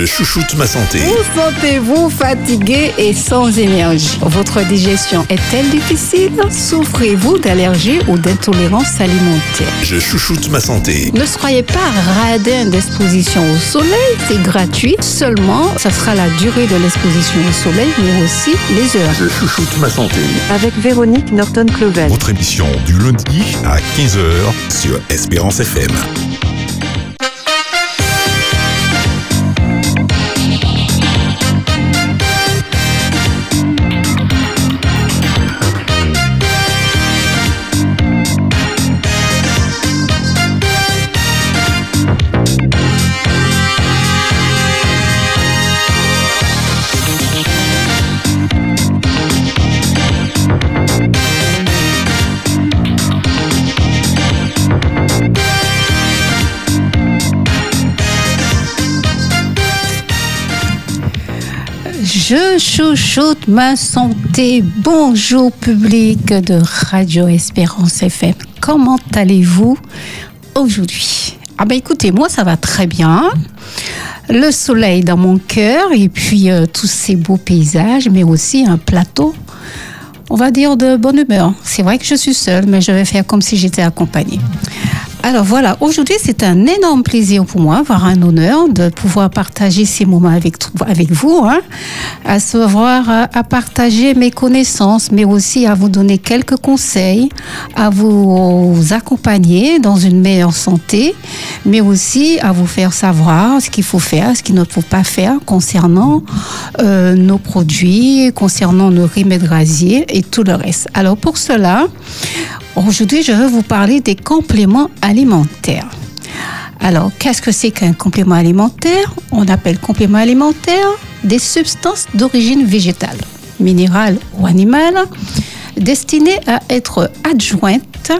Je chouchoute ma santé. Vous sentez-vous fatigué et sans énergie Votre digestion est-elle difficile Souffrez-vous d'allergies ou d'intolérance alimentaire Je chouchoute ma santé. Ne soyez pas radin d'exposition au soleil, c'est gratuit. Seulement, ça sera la durée de l'exposition au soleil, mais aussi les heures. Je chouchoute ma santé. avec Véronique Norton-Clovel. Votre émission du lundi à 15h sur Espérance FM. Chouchoute ma santé. Bonjour public de Radio Espérance FM. Comment allez-vous aujourd'hui? Ah ben écoutez, moi ça va très bien. Le soleil dans mon cœur et puis euh, tous ces beaux paysages, mais aussi un plateau, on va dire de bonne humeur. C'est vrai que je suis seule, mais je vais faire comme si j'étais accompagnée. Alors voilà, aujourd'hui c'est un énorme plaisir pour moi, voire un honneur de pouvoir partager ces moments avec, vous, hein, à savoir à, à partager mes connaissances, mais aussi à vous donner quelques conseils, à vous accompagner dans une meilleure santé, mais aussi à vous faire savoir ce qu'il faut faire, ce qu'il ne faut pas faire concernant euh, nos produits, concernant nos remèdes rasiers et tout le reste. Alors pour cela, Aujourd'hui, je vais vous parler des compléments alimentaires. Alors, qu'est-ce que c'est qu'un complément alimentaire? On appelle complément alimentaire des substances d'origine végétale, minérale ou animale, destinées à être adjointes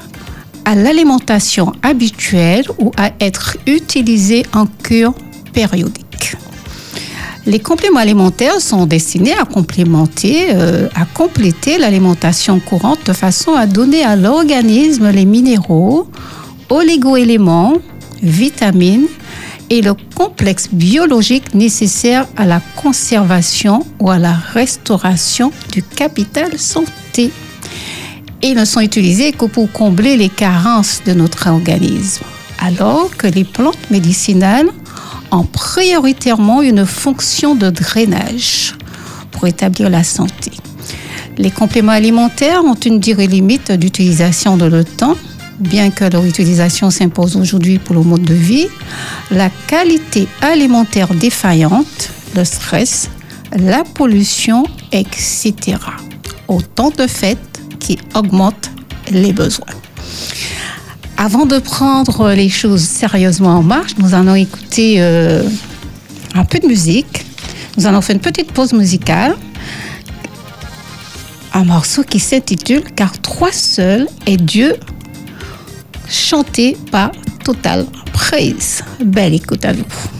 à l'alimentation habituelle ou à être utilisées en cure périodique. Les compléments alimentaires sont destinés à complémenter, euh, à compléter l'alimentation courante de façon à donner à l'organisme les minéraux, oligo-éléments, vitamines et le complexe biologique nécessaire à la conservation ou à la restauration du capital santé. Ils ne sont utilisés que pour combler les carences de notre organisme, alors que les plantes médicinales ont prioritairement une fonction de drainage pour établir la santé. Les compléments alimentaires ont une durée limite d'utilisation de le temps, bien que leur utilisation s'impose aujourd'hui pour le mode de vie. La qualité alimentaire défaillante, le stress, la pollution, etc. Autant de faits qui augmentent les besoins. Avant de prendre les choses sérieusement en marche, nous allons écouter euh, un peu de musique. Nous allons faire une petite pause musicale. Un morceau qui s'intitule Car trois seuls est Dieu, chanté par Total Praise. Belle écoute à vous.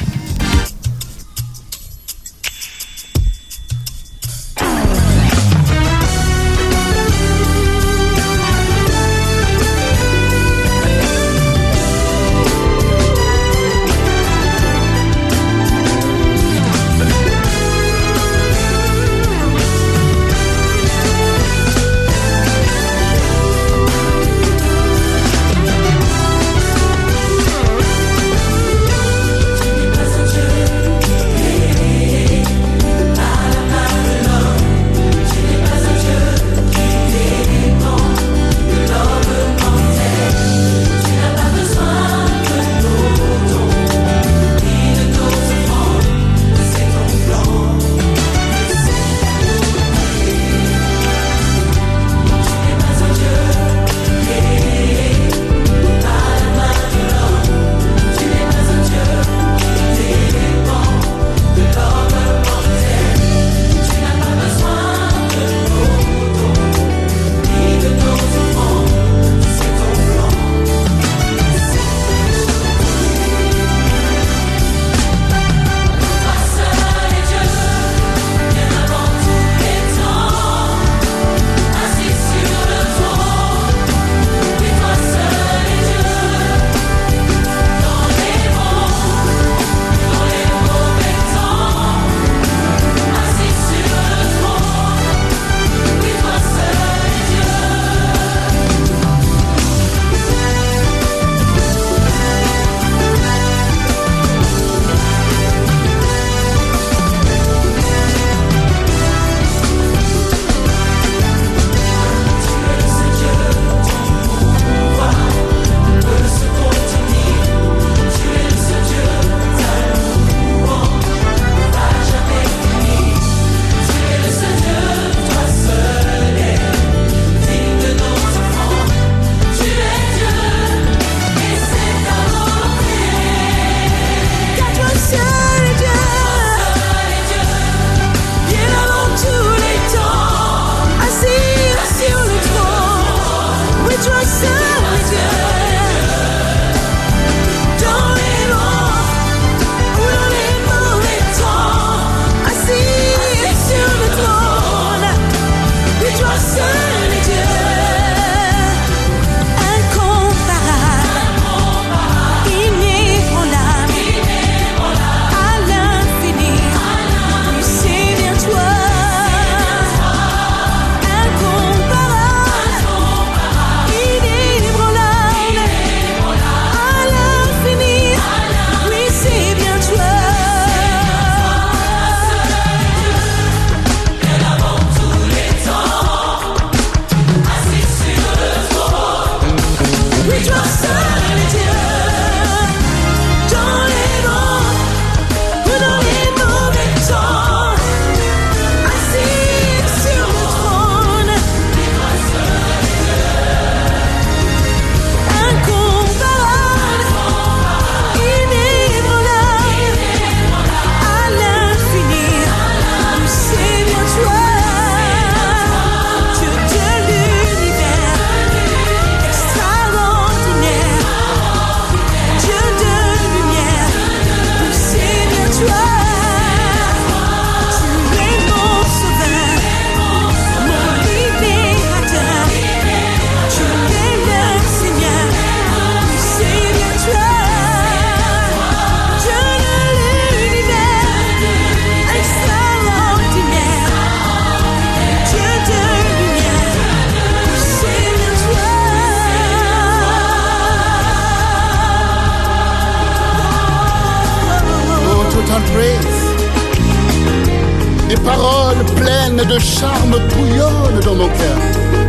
De charme bouillonnent dans mon cœur.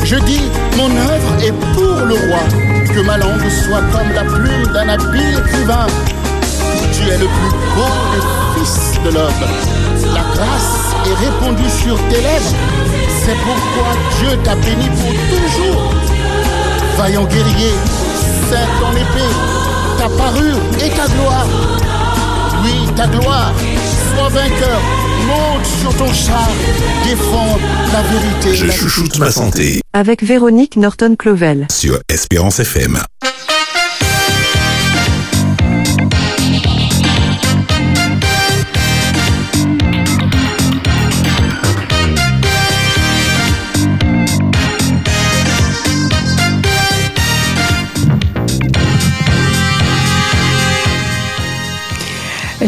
Je dis, mon œuvre est pour le roi. Que ma langue soit comme la plume d'un habile écrivain. Tu es le plus beau des fils de l'homme. La grâce est répandue sur tes lèvres. C'est pourquoi Dieu t'a béni pour toujours. Vaillant guerrier, c'est ton épée, ta parure et ta gloire. Oui, ta gloire, sois vainqueur, monte sur ton char, défends la vérité. Je la chouchoute ma santé Avec Véronique Norton-Clovel. sur Espérance FM.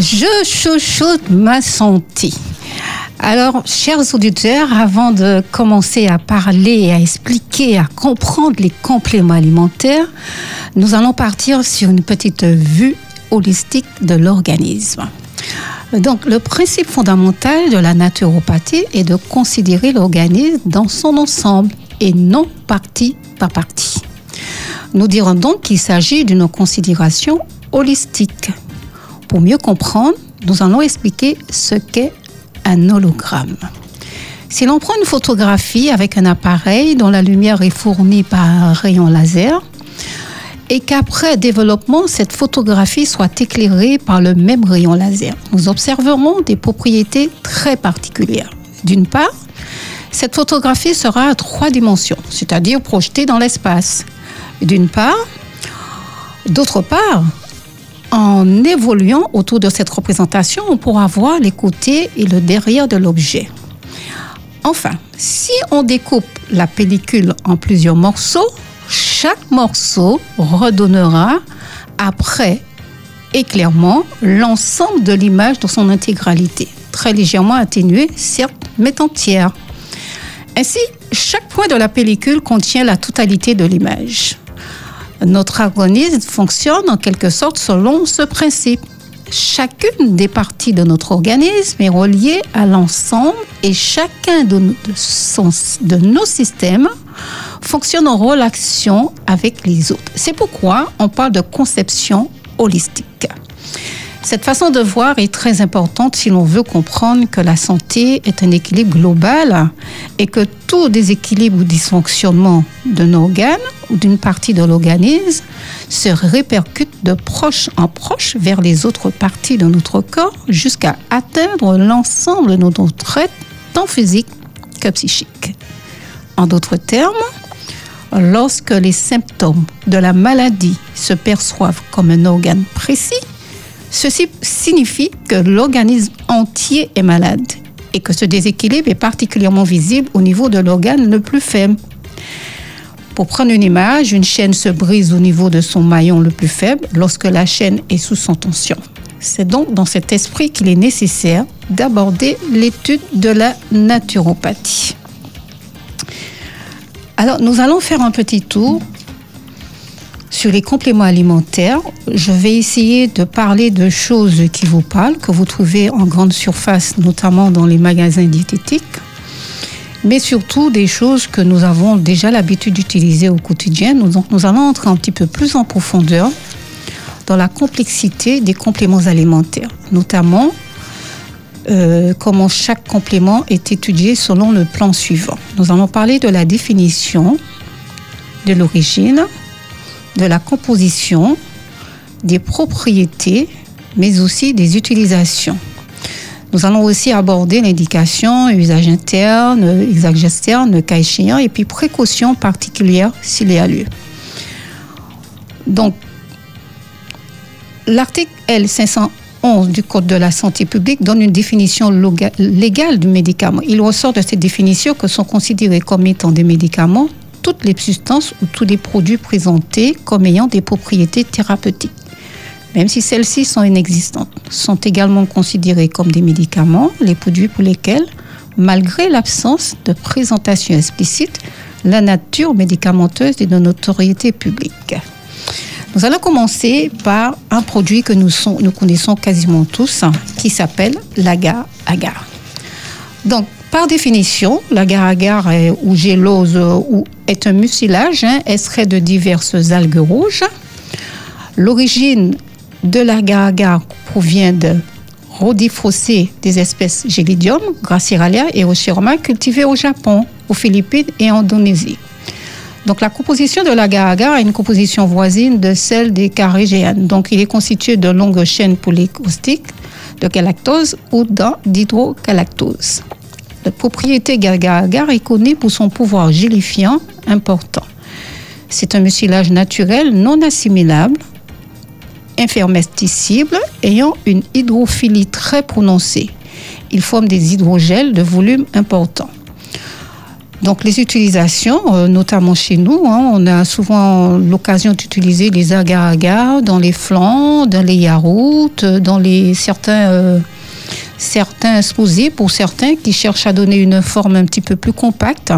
Je chouchoute ma santé. Alors, chers auditeurs, avant de commencer à parler, à expliquer, à comprendre les compléments alimentaires, nous allons partir sur une petite vue holistique de l'organisme. Donc, le principe fondamental de la naturopathie est de considérer l'organisme dans son ensemble et non partie par partie. Nous dirons donc qu'il s'agit d'une considération holistique. Pour mieux comprendre, nous allons expliquer ce qu'est un hologramme. Si l'on prend une photographie avec un appareil dont la lumière est fournie par un rayon laser, et qu'après développement, cette photographie soit éclairée par le même rayon laser, nous observerons des propriétés très particulières. D'une part, cette photographie sera à trois dimensions, c'est-à-dire projetée dans l'espace. D'une part, d'autre part, en évoluant autour de cette représentation, on pourra voir les côtés et le derrière de l'objet. Enfin, si on découpe la pellicule en plusieurs morceaux, chaque morceau redonnera après éclairement l'ensemble de l'image dans son intégralité, très légèrement atténuée, certes, mais entière. Ainsi, chaque point de la pellicule contient la totalité de l'image. Notre organisme fonctionne en quelque sorte selon ce principe. Chacune des parties de notre organisme est reliée à l'ensemble et chacun de, nos- systèmes fonctionne en relation avec les autres. C'est pourquoi on parle de conception holistique. Cette façon de voir est très importante si l'on veut comprendre que la santé est un équilibre global et que tout déséquilibre ou dysfonctionnement d'un organe ou d'une partie de l'organisme se répercute de proche en proche vers les autres parties de notre corps jusqu'à atteindre l'ensemble de notre être, tant physique que psychique. En d'autres termes, lorsque les symptômes de la maladie se perçoivent comme un organe précis, Ceci signifie que l'organisme entier est malade et que ce déséquilibre est particulièrement visible au niveau de l'organe le plus faible. Pour prendre une image, une chaîne se brise au niveau de son maillon le plus faible lorsque la chaîne est sous son tension. C'est donc dans cet esprit qu'il est nécessaire d'aborder l'étude de la naturopathie. Alors, nous allons faire un petit tour sur les compléments alimentaires. Je vais essayer de parler de choses qui vous parlent, que vous trouvez en grande surface, notamment dans les magasins diététiques, mais surtout des choses que nous avons déjà l'habitude d'utiliser au quotidien. Nous, allons entrer un petit peu plus en profondeur dans la complexité des compléments alimentaires, notamment euh, comment chaque complément est étudié selon le plan suivant. Nous allons parler de la définition, de l'origine, de la composition, des propriétés, mais aussi des utilisations. Nous allons aussi aborder l'indication, usage interne, usage externe, cas échéant, et puis précautions particulières s'il y a lieu. Donc, l'article L511 du Code de la santé publique donne une définition légale du médicament. Il ressort de cette définition que sont considérés comme étant des médicaments toutes les substances ou tous les produits présentés comme ayant des propriétés thérapeutiques, même si celles-ci sont inexistantes, sont également considérés comme des médicaments les produits pour lesquels, malgré l'absence de présentation explicite, la nature médicamenteuse est de notoriété publique. Nous allons commencer par un produit que nous, sont- nous connaissons quasiment tous, hein, qui s'appelle l'agar-agar. Donc, par définition, l'agar-agar ou gélose ou est un mucilage. hein, elle serait de diverses algues rouges. L'origine de l'agar-agar provient de Rhodiphrosé des espèces Gelidium, Graciralia et Rochiroma cultivées au Japon, aux Philippines et en Indonésie. Donc la composition de l'agar-agar est une composition voisine de celle des carrégéanes. Donc il est constitué de longues chaînes polycaustiques de galactose ou d'un- La propriété agar-agar est connue pour son pouvoir gélifiant important. C'est un mucilage naturel non assimilable, infermesticible, ayant une hydrophilie très prononcée. Il forme des hydrogels de volume important. Donc les utilisations, euh, notamment chez nous, hein, on a souvent l'occasion d'utiliser les agar-agar dans les flancs, dans les yaourts, dans les certains euh, certains exposés pour certains qui cherchent à donner une forme un petit peu plus compacte.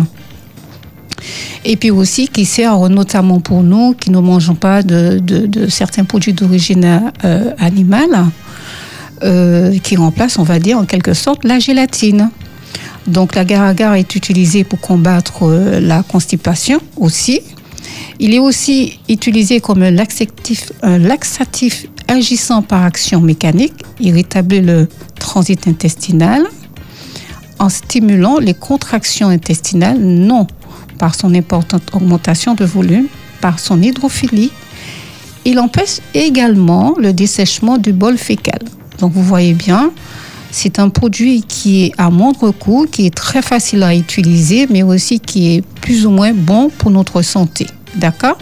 Et puis aussi qui sert notamment pour nous qui ne mangeons pas de, certains produits d'origine euh, animale, euh, qui remplacent, on va dire, en quelque sorte, la gélatine. Donc l'agar-agar est utilisé pour combattre euh, la constipation aussi. Il est aussi utilisé comme un laxatif, laxatif agissant par action mécanique. Il rétablit le transit intestinal en stimulant les contractions intestinales, non par son importante augmentation de volume, par son hydrophilie. Il empêche également le dessèchement du bol fécal. Donc vous voyez bien, c'est un produit qui est à moindre coût, qui est très facile à utiliser, mais aussi qui est plus ou moins bon pour notre santé. D'accord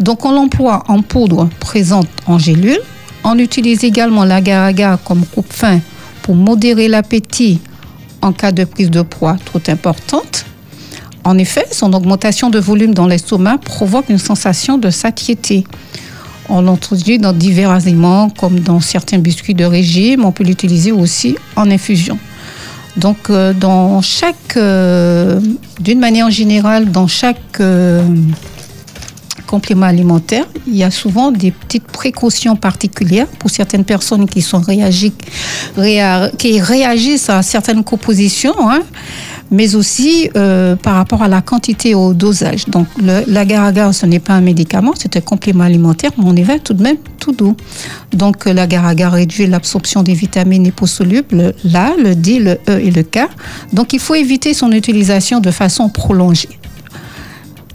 Donc on l'emploie en poudre présente en gélule. On utilise également l'agar-agar comme coupe-fin pour modérer l'appétit en cas de prise de poids trop importante. En effet, son augmentation de volume dans l'estomac provoque une sensation de satiété. On l'introduit dans divers aliments, comme dans certains biscuits de régime. On peut l'utiliser aussi en infusion. Donc, euh, dans chaque, euh, d'une manière générale, dans chaque euh, complément alimentaire, il y a souvent des petites précautions particulières pour certaines personnes qui sont qui réagissent à certaines compositions, hein, mais aussi euh, par rapport à la quantité et au dosage. Donc l'agar-agar, ce n'est pas un médicament, c'est un complément alimentaire, mais on y va tout de même tout doux. Donc euh, l'agar-agar réduit l'absorption des vitamines liposolubles, l'A, le D, le E et le K. Donc il faut éviter son utilisation de façon prolongée.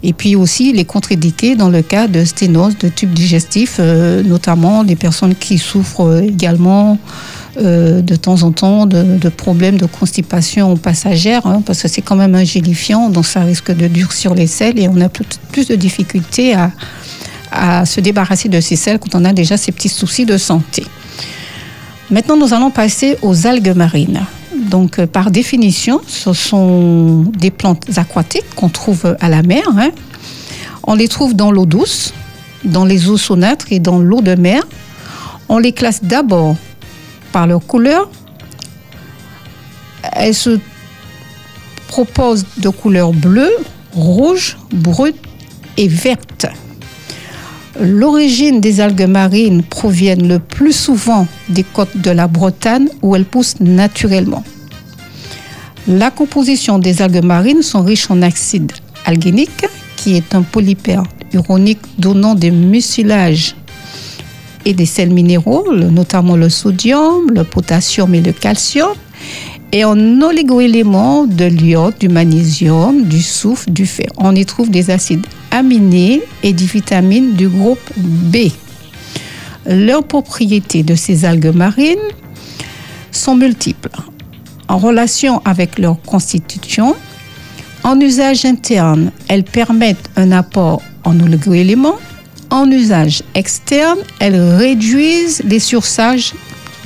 Et puis aussi les contre-indiqués dans le cas de sténose de tube digestif, euh, notamment les personnes qui souffrent également euh, de temps en temps de, problèmes de constipation passagère, hein, parce que c'est quand même un gélifiant, donc ça risque de durcir les selles et on a plus, plus de difficultés à, à se débarrasser de ces selles quand on a déjà ces petits soucis de santé. Maintenant, nous allons passer aux algues marines. Donc, euh, par définition, ce sont des plantes aquatiques qu'on trouve à la mer. hein. On les trouve dans l'eau douce, dans les eaux saunâtres et dans l'eau de mer. On les classe d'abord par leur couleur. Elles se proposent de couleurs bleues, rouges, brutes et vertes. L'origine des algues marines provient le plus souvent des côtes de la Bretagne où elles poussent naturellement. La composition des algues marines sont riches en acide algénique, qui est un polypère uronique donnant des mucilages et des sels minéraux, notamment le sodium, le potassium et le calcium, et en oligoéléments de l'iode, du magnésium, du soufre, du fer. On y trouve des acides aminés et des vitamines du groupe B. Leurs propriétés de ces algues marines sont multiples. En relation avec leur constitution, en usage interne, elles permettent un apport en oligoéléments. En usage externe, elles réduisent les sursages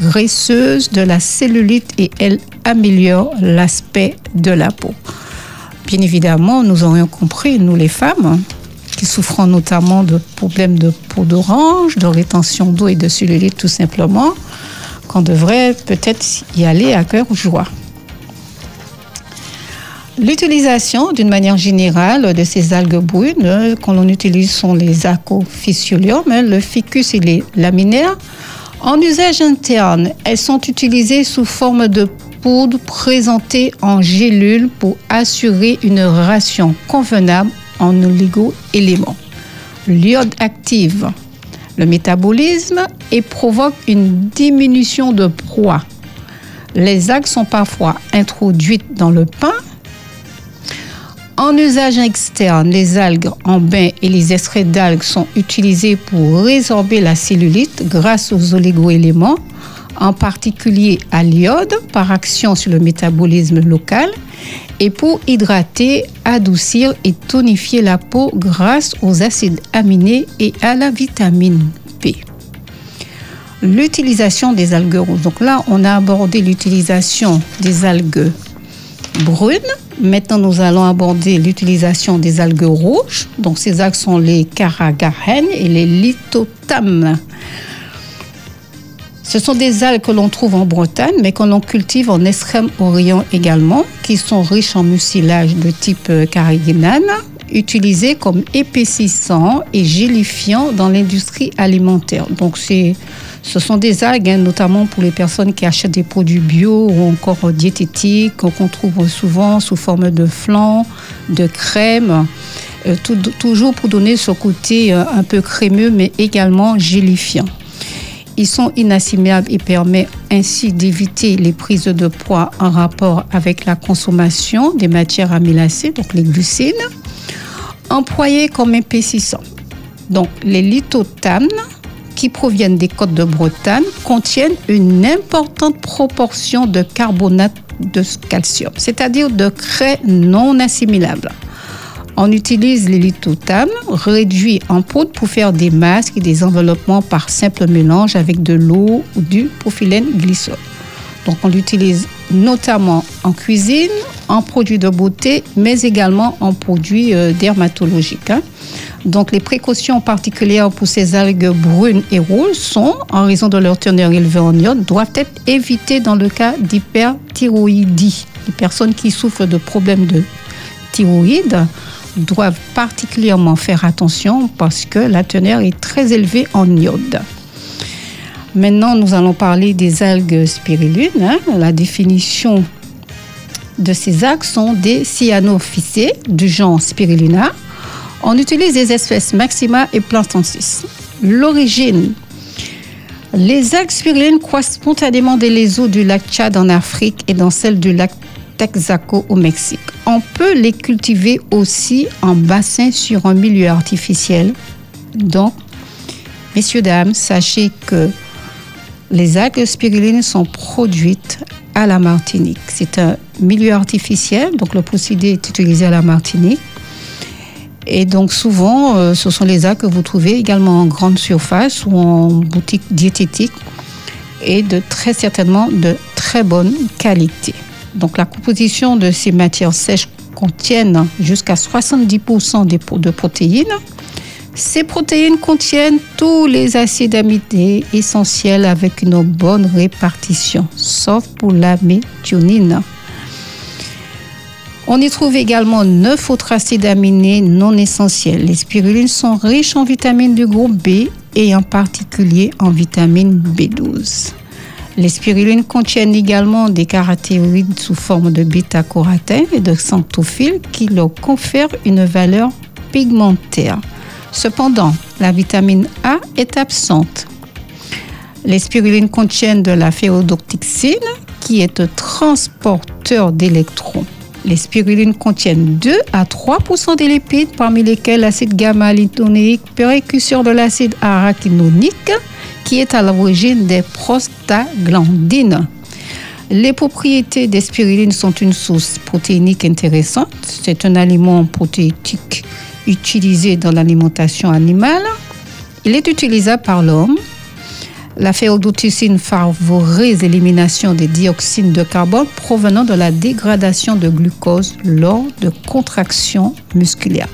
graisseuses de la cellulite et elles améliorent l'aspect de la peau. Bien évidemment, nous aurions compris, nous les femmes, qui souffrons notamment de problèmes de peau d'orange, de rétention d'eau et de cellulite tout simplement, qu'on devrait peut-être y aller à cœur joie. L'utilisation, d'une manière générale, de ces algues brunes, qu'on l'on utilise sont les acophyciolium, hein, le ficus et les laminaires. En usage interne, elles sont utilisées sous forme de poudre présentée en gélule pour assurer une ration convenable en oligo-éléments. L'iode active le métabolisme et provoque une diminution de poids. Les algues sont parfois introduites dans le pain. En usage externe, les algues en bain et les extraits d'algues sont utilisés pour résorber la cellulite grâce aux oligoéléments, en particulier à l'iode par action sur le métabolisme local et pour hydrater, adoucir et tonifier la peau grâce aux acides aminés et à la vitamine P. L'utilisation des algues rouges. Donc là, on a abordé l'utilisation des algues brunes. Maintenant, nous allons aborder l'utilisation des algues rouges. Donc ces algues sont les caragarènes et les lithotames. Ce sont des algues que l'on trouve en Bretagne, mais que l'on cultive en Extrême-Orient également, qui sont riches en mucilage de type euh, carrageenane, utilisées comme épaississant et gélifiant dans l'industrie alimentaire. Donc, ce sont des algues, hein, notamment pour les personnes qui achètent des produits bio ou encore diététiques, qu'on trouve souvent sous forme de flan, de crème. Euh, toujours pour donner ce côté euh, un peu crémeux, mais également gélifiant. Ils sont inassimilables et permettent ainsi d'éviter les prises de poids en rapport avec la consommation des matières amylacées, donc les glucides, employés comme épaississants. Donc, les lithotames, qui proviennent des côtes de Bretagne, contiennent une importante proportion de carbonate de calcium, c'est-à-dire de craie non assimilable. On utilise les réduits en poudre pour faire des masques et des enveloppements par simple mélange avec de l'eau ou du propylène glycol. Donc on l'utilise notamment en cuisine, en produits de beauté, mais également en produits euh, dermatologiques. hein. Donc les précautions particulières pour ces algues brunes et rouges sont, en raison de leur teneur élevée en iode, doivent être évitées dans le cas d'hyperthyroïdie. Les personnes qui souffrent de problèmes de thyroïde doivent particulièrement faire attention parce que la teneur est très élevée en iode. Maintenant, nous allons parler des algues spiruline. hein. La définition de ces algues sont des cyanophycées du genre Spirulina. On utilise des espèces Maxima et Plantensis. L'origine les algues spirulines croissent spontanément dans les eaux du lac Tchad en Afrique et dans celles du lac Texaco au Mexique. On peut les cultiver aussi en bassin sur un milieu artificiel. Donc, messieurs, dames, sachez que les algues spirulines sont produites à la Martinique. C'est un milieu artificiel, donc le procédé est utilisé à la Martinique. Et donc souvent, euh, ce sont les algues que vous trouvez également en grande surface ou en boutique diététique et de très certainement de très bonne qualité. Donc la composition de ces matières sèches contiennent jusqu'à 70% des pro- de protéines. Ces protéines contiennent tous les acides aminés essentiels avec une bonne répartition, sauf pour la méthionine. On y trouve également 9 autres acides aminés non essentiels. Les spirulines sont riches en vitamines du groupe B et en particulier en vitamine B12. Les spirulines contiennent également des carotéroïdes sous forme de bêta-carotène et de xanthophiles qui leur confèrent une valeur pigmentaire. Cependant, la vitamine A est absente. Les spirulines contiennent de la ferrodoxine qui est un transporteur d'électrons. Les spirulines contiennent 2 à 3% des lipides, parmi lesquels l'acide gamma-linoléique, précurseur de l'acide araquinonique, qui est à l'origine des prostaglandines. Les propriétés des spirulines sont une source protéinique intéressante. C'est un aliment protéique utilisé dans l'alimentation animale. Il est utilisable par l'homme. La ferrodoxine favorise l'élimination des dioxines de carbone provenant de la dégradation de glucose lors de contractions musculaires,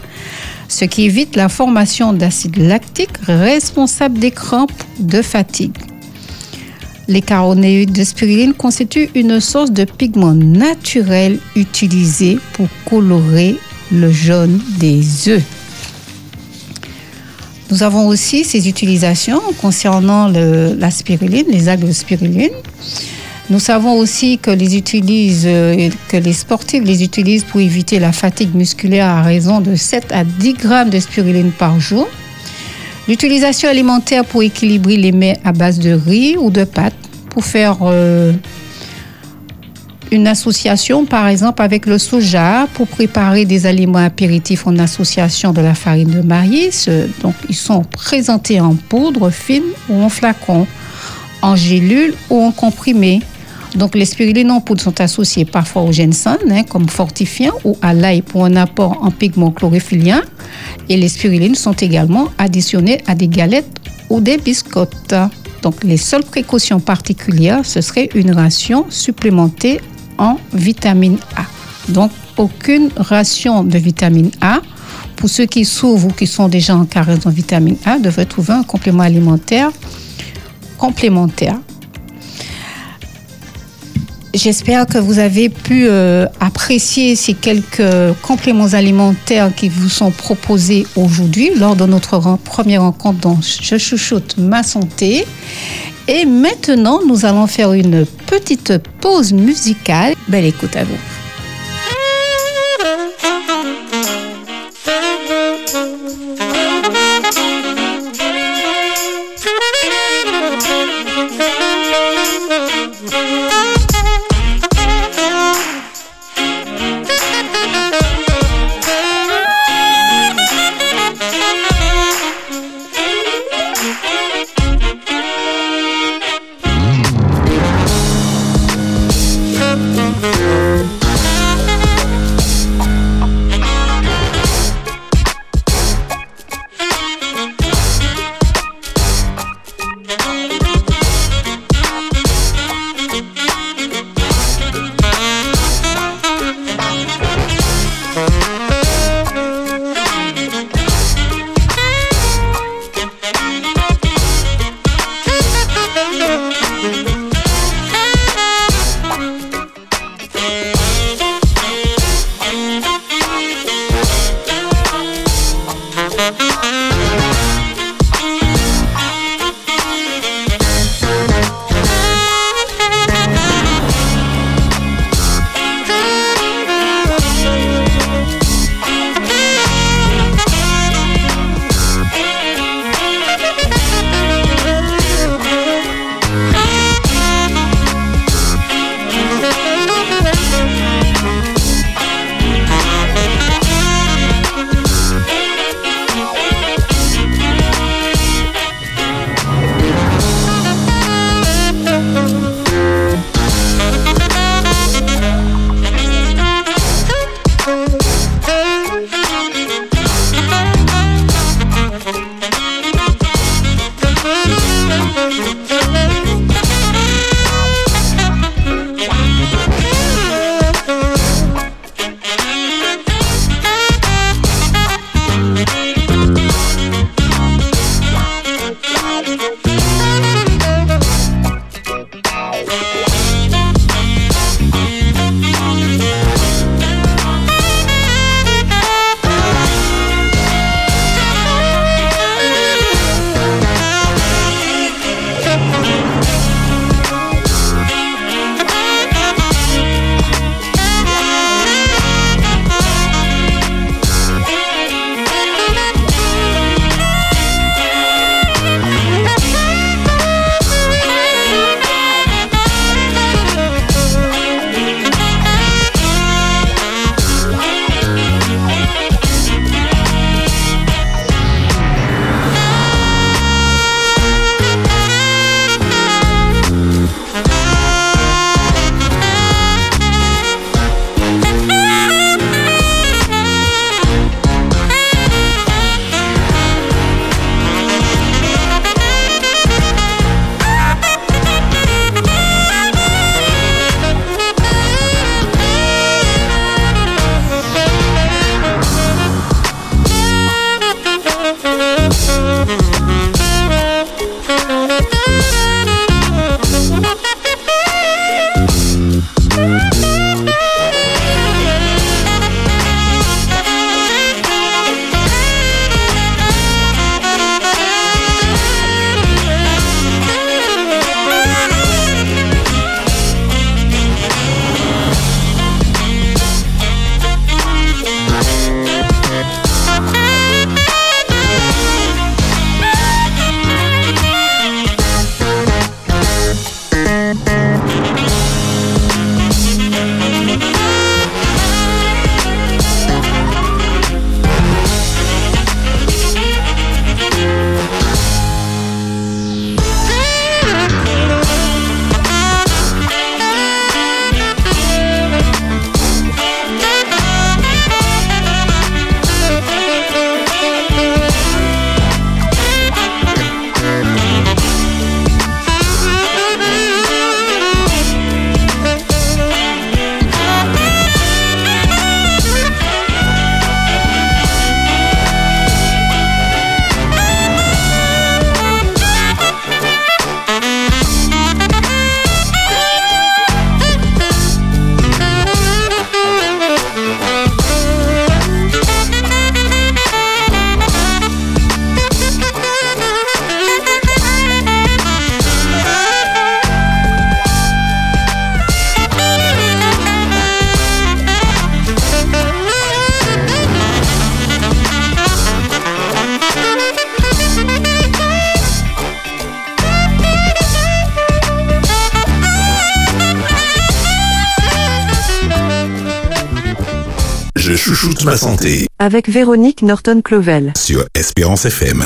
ce qui évite la formation d'acide lactique responsable des crampes de fatigue. Les caronéides de spiruline constituent une source de pigment naturel utilisé pour colorer le jaune des œufs. Nous avons aussi ces utilisations concernant la spiruline, les algues. Nous savons aussi que les, utilisent, euh, que les sportifs les utilisent pour éviter la fatigue musculaire à raison de 7 à 10 grammes de spiruline par jour. L'utilisation alimentaire pour équilibrer les mets à base de riz ou de pâtes pour faire euh, une association, par exemple, avec le soja pour préparer des aliments apéritifs en association de la farine de maïs. Euh, Donc, ils sont présentés en poudre fine ou en flacon, en gélule ou en comprimé. Donc, les spirulines en poudre sont associées parfois au ginseng hein, comme fortifiant ou à l'ail pour un apport en pigments chlorophylliens. Et les spirulines sont également additionnées à des galettes ou des biscottes. Donc, les seules précautions particulières, ce serait une ration supplémentée en vitamine A. Donc, aucune ration de vitamine A. Pour ceux qui s'ouvrent ou qui sont déjà en carence en vitamine A, devraient trouver un complément alimentaire complémentaire. J'espère que vous avez pu euh, apprécier ces quelques compléments alimentaires qui vous sont proposés aujourd'hui lors de notre première rencontre dans Je chouchoute ma santé. Et maintenant, nous allons faire une petite pause musicale. Belle écoute à vous. Ma santé avec Véronique Norton-Clovel. sur Espérance FM.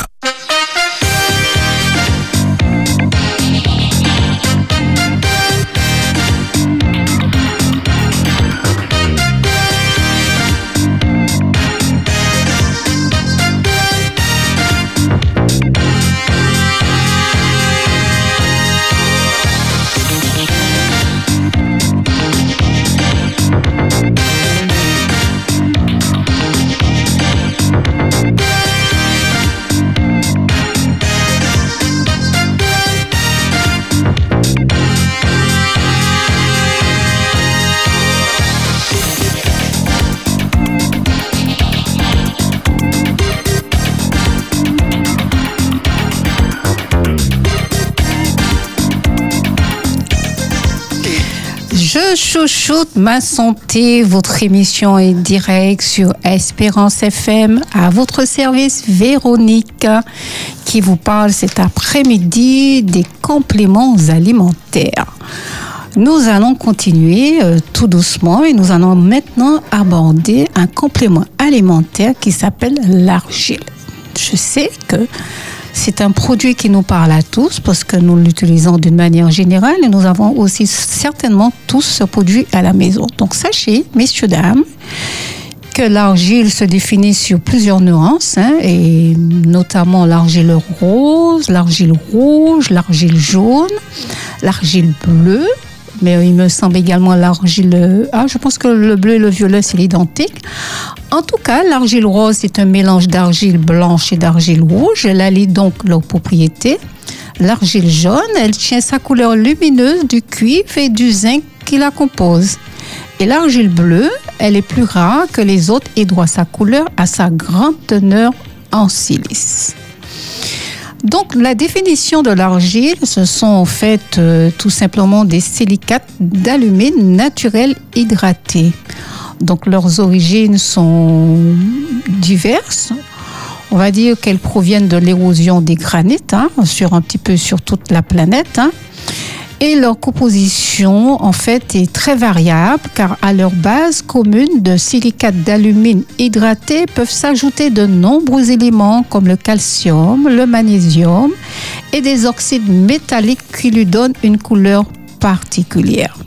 Chouchoute ma santé. Votre émission est directe sur Espérance FM. À votre service, Véronique, qui vous parle cet après-midi des compléments alimentaires. Nous allons continuer euh, tout doucement et nous allons maintenant aborder un complément alimentaire qui s'appelle l'argile. Je sais que c'est un produit qui nous parle à tous parce que nous l'utilisons d'une manière générale et nous avons aussi certainement tous ce produit à la maison. Donc sachez, messieurs, dames, que l'argile se définit sur plusieurs nuances, hein, et notamment l'argile rose, l'argile rouge, l'argile jaune, l'argile bleue, mais il me semble également l'argile... Ah, je pense que le bleu et le violet, c'est l'identique. En tout cas, l'argile rose, c'est un mélange d'argile blanche et d'argile rouge. Elle allie donc leurs propriétés. L'argile jaune, elle tient sa couleur lumineuse du cuivre et du zinc qui la compose. Et l'argile bleue, elle est plus rare que les autres et doit sa couleur à sa grande teneur en silice. Donc la définition de l'argile, ce sont en fait euh, tout simplement des silicates d'alumine naturels hydratés. Donc leurs origines sont diverses. On va dire qu'elles proviennent de l'érosion des granites hein, sur un petit peu sur toute la planète. hein. Et leur composition, en fait, est très variable car à leur base commune de silicates d'alumine hydratés peuvent s'ajouter de nombreux éléments comme le calcium, le magnésium et des oxydes métalliques qui lui donnent une couleur particulière.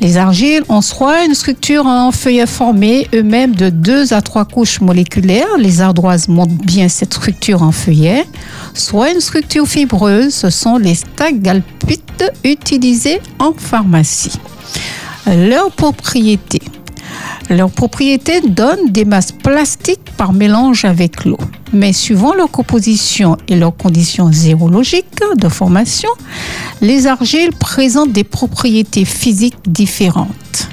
Les argiles ont soit une structure en feuillet formée eux-mêmes de deux à trois couches moléculaires, les ardoises montrent bien cette structure en feuillet, soit une structure fibreuse, ce sont les stagalpites utilisés en pharmacie. Leurs propriétés. Leurs propriétés donnent des masses plastiques par mélange avec l'eau. Mais suivant leur composition et leurs conditions zérologiques de formation, les argiles présentent des propriétés physiques différentes.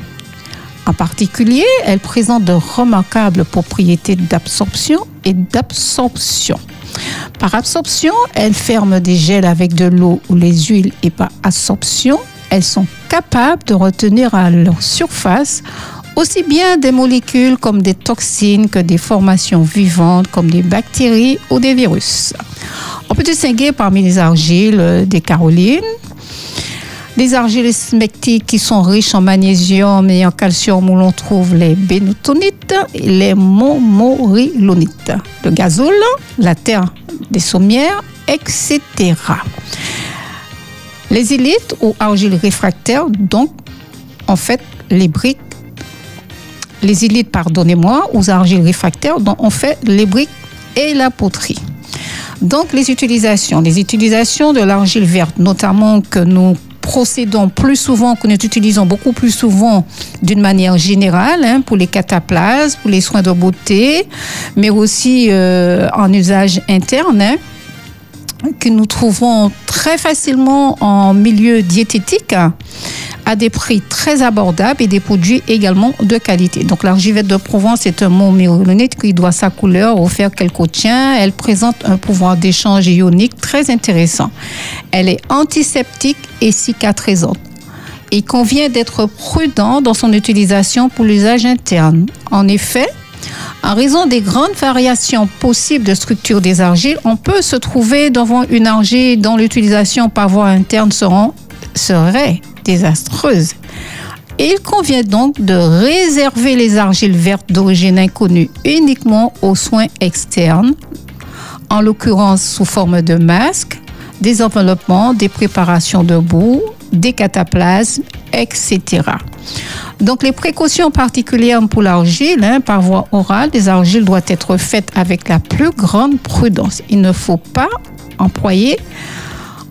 En particulier, elles présentent de remarquables propriétés d'absorption et d'absorption. Par absorption, elles ferment des gels avec de l'eau ou les huiles et par absorption, elles sont capables de retenir à leur surface aussi bien des molécules comme des toxines que des formations vivantes comme des bactéries ou des virus. On peut distinguer parmi les argiles euh, des carolines, des argiles smectiques qui sont riches en magnésium et en calcium où l'on trouve les bénotonites et les momorilonites, le gazole, la terre des sommières, etc. Les élites ou argiles réfractaires, donc, en fait, les briques, les élites, pardonnez-moi, aux argiles réfractaires, dont on fait les briques et la poterie. Donc, les utilisations. Les utilisations de l'argile verte, notamment que nous procédons plus souvent, que nous utilisons beaucoup plus souvent d'une manière générale hein, pour les cataplasmes, pour les soins de beauté, mais aussi euh, en usage interne. hein, que nous trouvons très facilement en milieu diététique à des prix très abordables et des produits également de qualité. Donc l'argivette de Provence est un mot myrolonite qui doit sa couleur au fer qu'elle contient. Elle présente un pouvoir d'échange ionique très intéressant. Elle est antiseptique et cicatrisante. Il convient d'être prudent dans son utilisation pour l'usage interne. En effet, en raison des grandes variations possibles de structure des argiles, on peut se trouver devant une argile dont l'utilisation par voie interne serait désastreuse. Il convient donc de réserver les argiles vertes d'origine inconnue uniquement aux soins externes, en l'occurrence sous forme de masques, des enveloppements, des préparations de boue, des cataplasmes, etc. Donc les précautions particulières pour l'argile, hein, par voie orale, les argiles doivent être faites avec la plus grande prudence. Il ne faut pas employer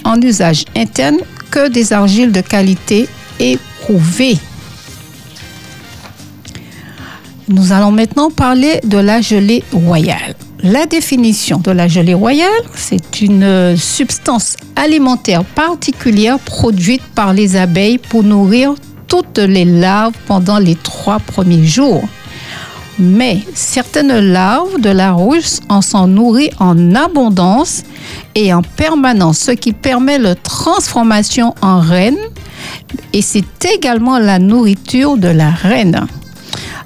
en usage interne que des argiles de qualité éprouvée. Nous allons maintenant parler de la gelée royale. La définition de la gelée royale, c'est une substance alimentaire particulière produite par les abeilles pour nourrir toutes les larves pendant les trois premiers jours. Mais certaines larves de la rousse en sont nourries en abondance et en permanence, ce qui permet la transformation en reine. Et c'est également la nourriture de la reine.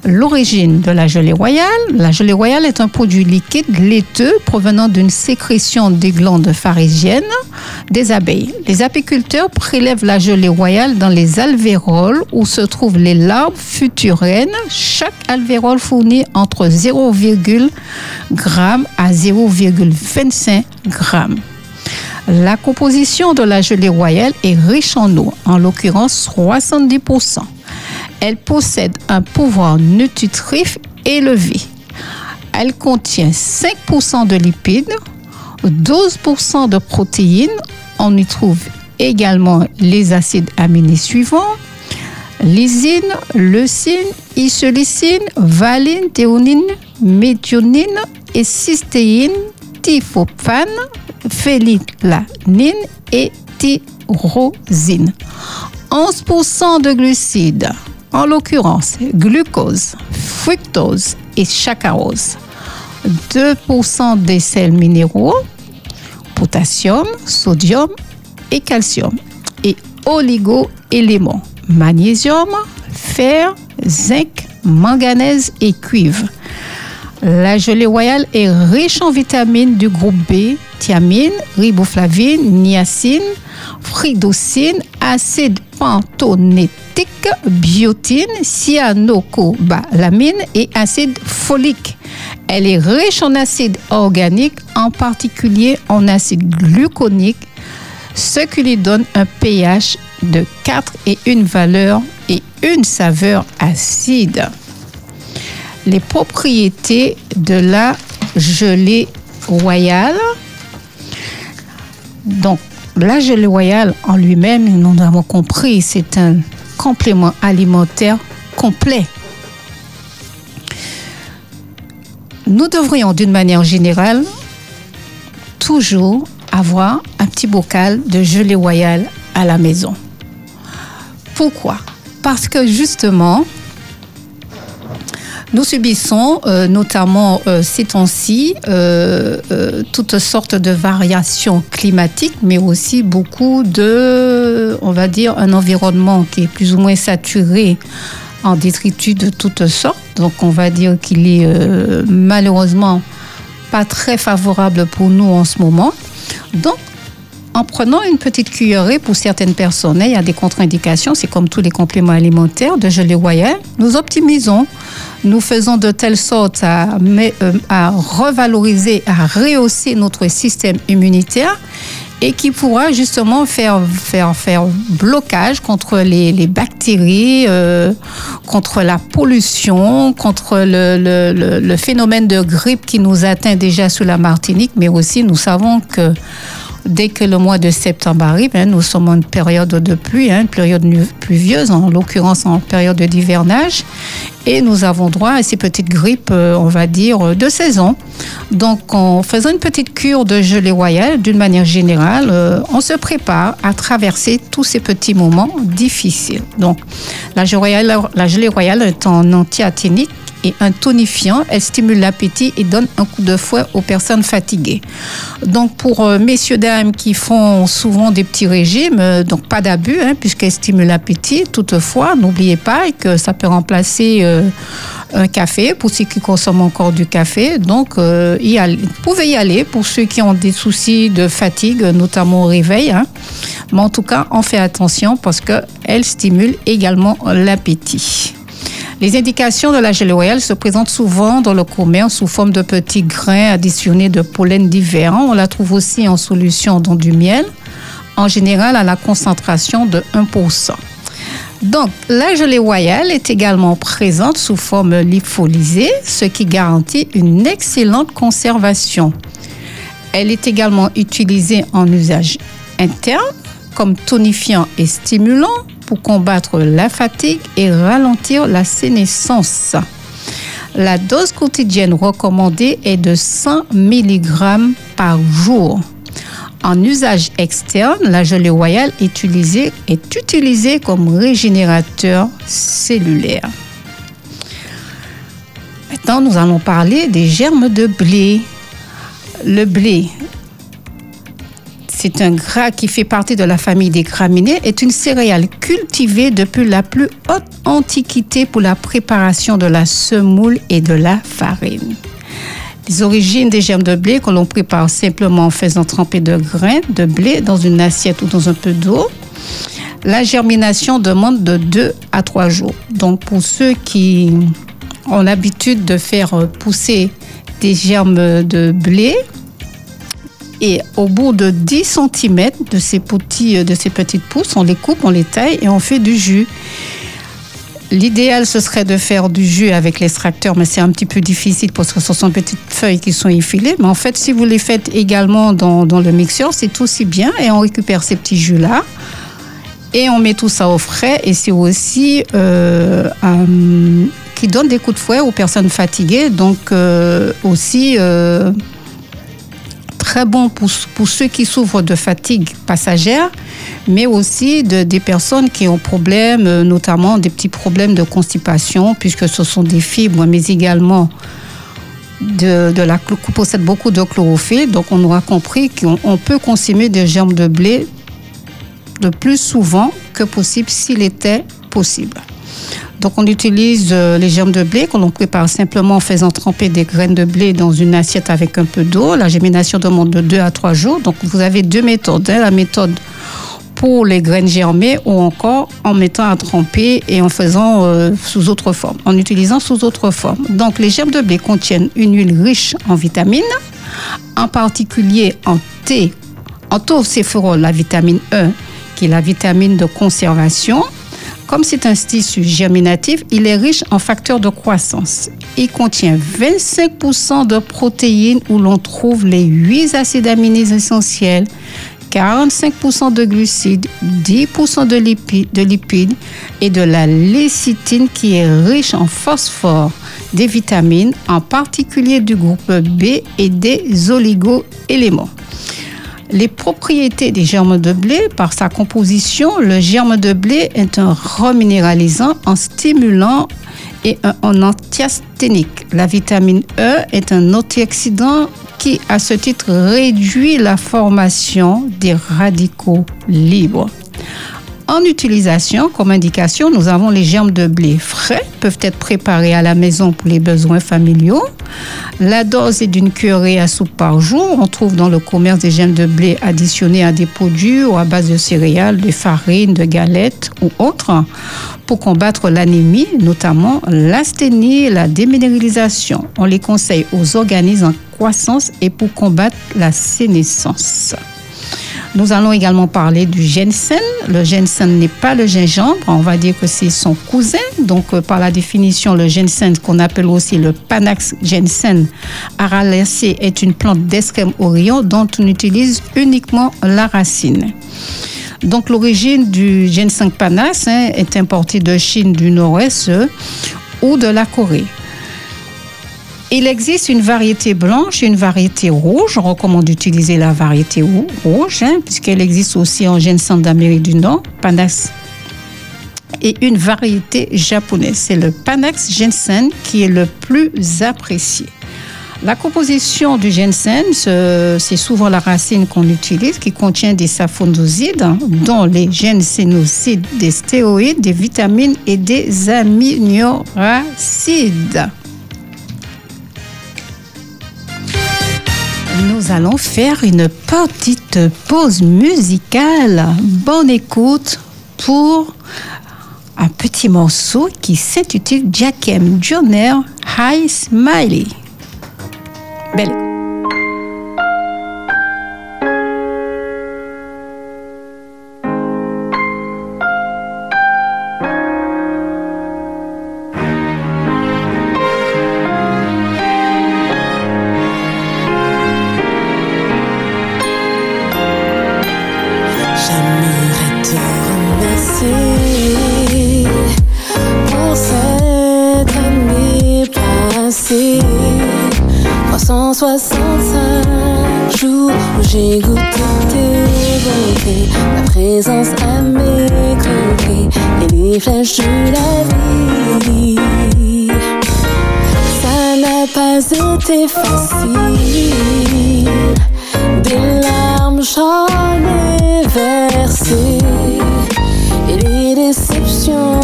L'origine de la gelée royale. La gelée royale est un produit liquide laiteux provenant d'une sécrétion des glandes pharyngiennes des abeilles. Les apiculteurs prélèvent la gelée royale dans les alvéoles où se trouvent les larves futurines. Chaque alvéole fournit entre 0,1 g à 0,25 g. La composition de la gelée royale est riche en eau, en l'occurrence 70%. Elle possède un pouvoir nutritif élevé. Elle contient 5% de lipides, 12% de protéines. On y trouve également les acides aminés suivants lysine, leucine, isolycine, valine, théonine, méthionine et cystéine, typhopane, phénylanine et tyrosine. 11% de glucides, en l'occurrence glucose, fructose et saccharose. 2% des sels minéraux, potassium, sodium et calcium. Et oligo-éléments, magnésium, fer, zinc, manganèse et cuivre. La gelée royale est riche en vitamines du groupe B, thiamine, riboflavine, niacine, fridocine, acide pantonétique, biotine, cyanocobalamine et acide folique. Elle est riche en acide organique, en particulier en acide gluconique, ce qui lui donne un pH de 4 et une valeur et une saveur acide. Les propriétés de la gelée royale. Donc, la gelée royale en lui-même, nous avons compris, c'est un complément alimentaire complet. Nous devrions, d'une manière générale, toujours avoir un petit bocal de gelée royale à la maison. Pourquoi? Parce que justement, nous subissons euh, notamment euh, ces temps-ci euh, toutes sortes de variations climatiques, mais aussi beaucoup de, on va dire, un environnement qui est plus ou moins saturé en détritus de toutes sortes. Donc on va dire qu'il est malheureusement pas très favorable pour nous en ce moment. En prenant une petite cuillerée pour certaines personnes, il y a des contre-indications, c'est comme tous les compléments alimentaires de gelée royale. Nous optimisons, nous faisons de telle sorte à, euh, revaloriser, à rehausser notre système immunitaire et qui pourra justement faire, faire, faire blocage contre les, bactéries, euh, contre la pollution, contre le, le, phénomène de grippe qui nous atteint déjà sous la Martinique, mais aussi nous savons que dès que le mois de septembre arrive, hein, nous sommes en période de pluie, hein, période pluvieuse, en l'occurrence en période d'hivernage, et nous avons droit à ces petites grippes, euh, on va dire, de saison. Donc, en faisant une petite cure de gelée royale, d'une manière générale, euh, on se prépare à traverser tous ces petits moments difficiles. Donc, la gelée royale, la gelée royale est en anti-athénique et un tonifiant. Elle stimule l'appétit et donne un coup de fouet aux personnes fatiguées. Donc pour euh, messieurs dames qui font souvent des petits régimes, euh, donc pas d'abus hein, puisqu'elle stimule l'appétit. Toutefois, n'oubliez pas que ça peut remplacer euh, un café pour ceux qui consomment encore du café. Donc, y aller. vous pouvez y aller pour ceux qui ont des soucis de fatigue, notamment au réveil. hein. Mais en tout cas, on fait attention parce qu'elle stimule également l'appétit. Les indications de la royale se présentent souvent dans le commerce sous forme de petits grains additionnés de pollen divers. On la trouve aussi en solution dans du miel, en général à la concentration de 1%. Donc, la gelée royale est également présente sous forme lyophilisée, ce qui garantit une excellente conservation. Elle est également utilisée en usage interne comme tonifiant et stimulant pour combattre la fatigue et ralentir la sénescence. La dose quotidienne recommandée est de 100 mg par jour. En usage externe, la gelée royale est utilisée, est utilisée comme régénérateur cellulaire. Maintenant, nous allons parler des germes de blé. Le blé, c'est un gras qui fait partie de la famille des graminées, est une céréale cultivée depuis la plus haute antiquité pour la préparation de la semoule et de la farine. Les origines des germes de blé que l'on prépare simplement en faisant tremper de grains de blé dans une assiette ou dans un peu d'eau. La germination demande de 2 à 3 jours. Donc pour ceux qui ont l'habitude de faire pousser des germes de blé, et au bout de 10 cm de ces, petits, de ces petites pousses, on les coupe, on les taille et on fait du jus. L'idéal, ce serait de faire du jus avec l'extracteur, mais c'est un petit peu difficile parce que ce sont petites feuilles qui sont effilées. Mais en fait, si vous les faites également dans, le mixeur, c'est aussi bien et on récupère ces petits jus-là. Et on met tout ça au frais et c'est aussi euh, euh, qui donne des coups de fouet aux personnes fatiguées. Donc euh, aussi euh, très bon pour, ceux qui souffrent de fatigue passagère, mais aussi de, des personnes qui ont problème, euh, notamment des petits problèmes de constipation, puisque ce sont des fibres, mais également de, de la, qui possèdent beaucoup de chlorophylle. Donc on aura compris qu'on peut consommer des germes de blé le plus souvent que possible s'il était possible. Donc on utilise euh, les germes de blé que l'on prépare simplement en faisant tremper des graines de blé dans une assiette avec un peu d'eau. La germination demande de 2 à 3 jours. Donc vous avez deux méthodes. Hein, la méthode pour les graines germées ou encore en mettant à tremper et en faisant euh, sous autre forme, en utilisant sous autre forme. Donc les germes de blé contiennent une huile riche en vitamines, en particulier en thé, en tocéphérol, la vitamine E, qui est la vitamine de conservation. Comme c'est un tissu germinatif, il est riche en facteurs de croissance. Il contient 25% de protéines où l'on trouve les 8 acides aminés essentiels, 45% de glucides, 10% de lipides, de lipides et de la lécithine qui est riche en phosphore, des vitamines, en particulier du groupe B et des oligo-éléments. Les propriétés des germes de blé, par sa composition, le germe de blé est un reminéralisant, un stimulant et un antiasthénique. La vitamine E est un antioxydant qui, à ce titre, réduit la formation des radicaux libres. En utilisation, comme indication, nous avons les germes de blé frais, peuvent être préparés à la maison pour les besoins familiaux. La dose est d'une cuillerée à soupe par jour. On trouve dans le commerce des germes de blé additionnés à des produits ou à base de céréales, de farine, de galettes ou autres pour combattre l'anémie, notamment l'asthénie et la déminéralisation. On les conseille aux organismes en croissance et pour combattre la sénescence. Nous allons également parler du ginseng. Le ginseng n'est pas le gingembre, on va dire que c'est son cousin. Donc, euh, par la définition, le ginseng, qu'on appelle aussi le Panax ginseng aralacé, est une plante d'Esquem orion dont on utilise uniquement la racine. Donc, l'origine du ginseng Panax hein, est importée de Chine du Nord-Est euh, ou de la Corée. Il existe une variété blanche et une variété rouge. On recommande d'utiliser la variété rouge, hein, puisqu'elle existe aussi en ginseng d'Amérique du Nord, Panax. Et une variété japonaise, c'est le Panax ginseng qui est le plus apprécié. La composition du ginseng, ce- c'est souvent la racine qu'on utilise qui contient des saphonozides, dont les ginsénosides, des stéroïdes, des vitamines et des aminoacides. Nous allons faire une petite pause musicale. Bonne écoute pour un petit morceau qui s'intitule Jack M. Joner High Smiley. Belle 365 jours où j'ai goûté tes bontés, ta présence à mes côtés et les flèches de la vie. Ça n'a pas été facile. Des larmes j'en ai versé Et les déceptions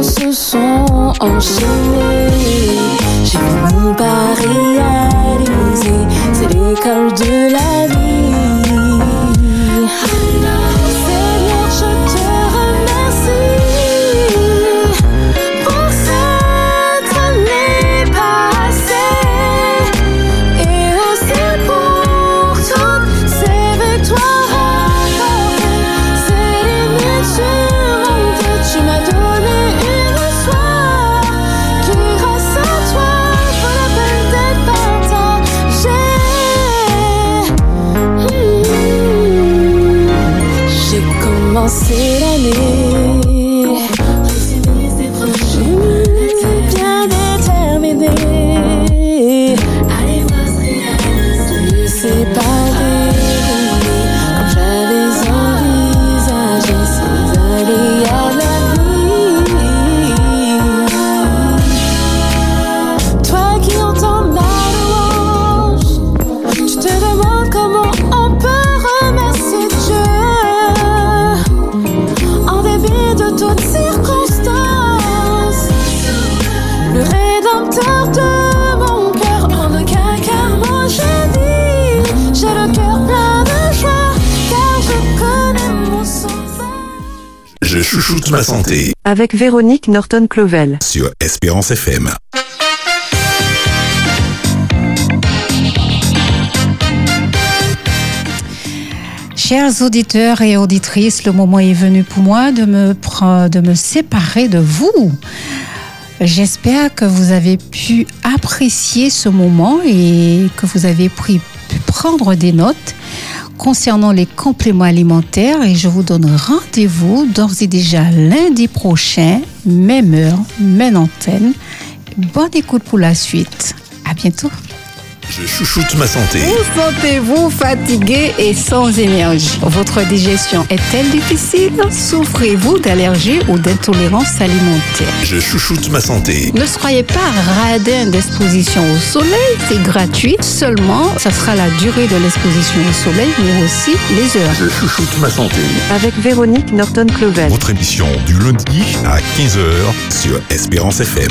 se sont enchaînées J'ai C'est l'école de la Ma santé Avec Véronique Norton-Clovel. sur Espérance FM. Chers auditeurs et auditrices, le moment est venu pour moi de me, de me séparer de vous. J'espère que vous avez pu apprécier ce moment et que vous avez pris- pu prendre des notes concernant les compléments alimentaires et je vous donne rendez-vous d'ores et déjà lundi prochain, même heure, même antenne. Bonne écoute pour la suite. À bientôt. Je chouchoute ma santé Vous sentez-vous fatigué et sans énergie? Votre digestion est-elle difficile? Souffrez-vous d'allergies ou d'intolérance alimentaire? Je chouchoute ma santé Ne soyez pas radin d'exposition au soleil, c'est gratuit. Seulement, ça sera la durée de l'exposition au soleil, mais aussi les heures. Je chouchoute ma santé Avec Véronique Norton-Clovel. Votre émission du lundi à 15h sur Espérance FM.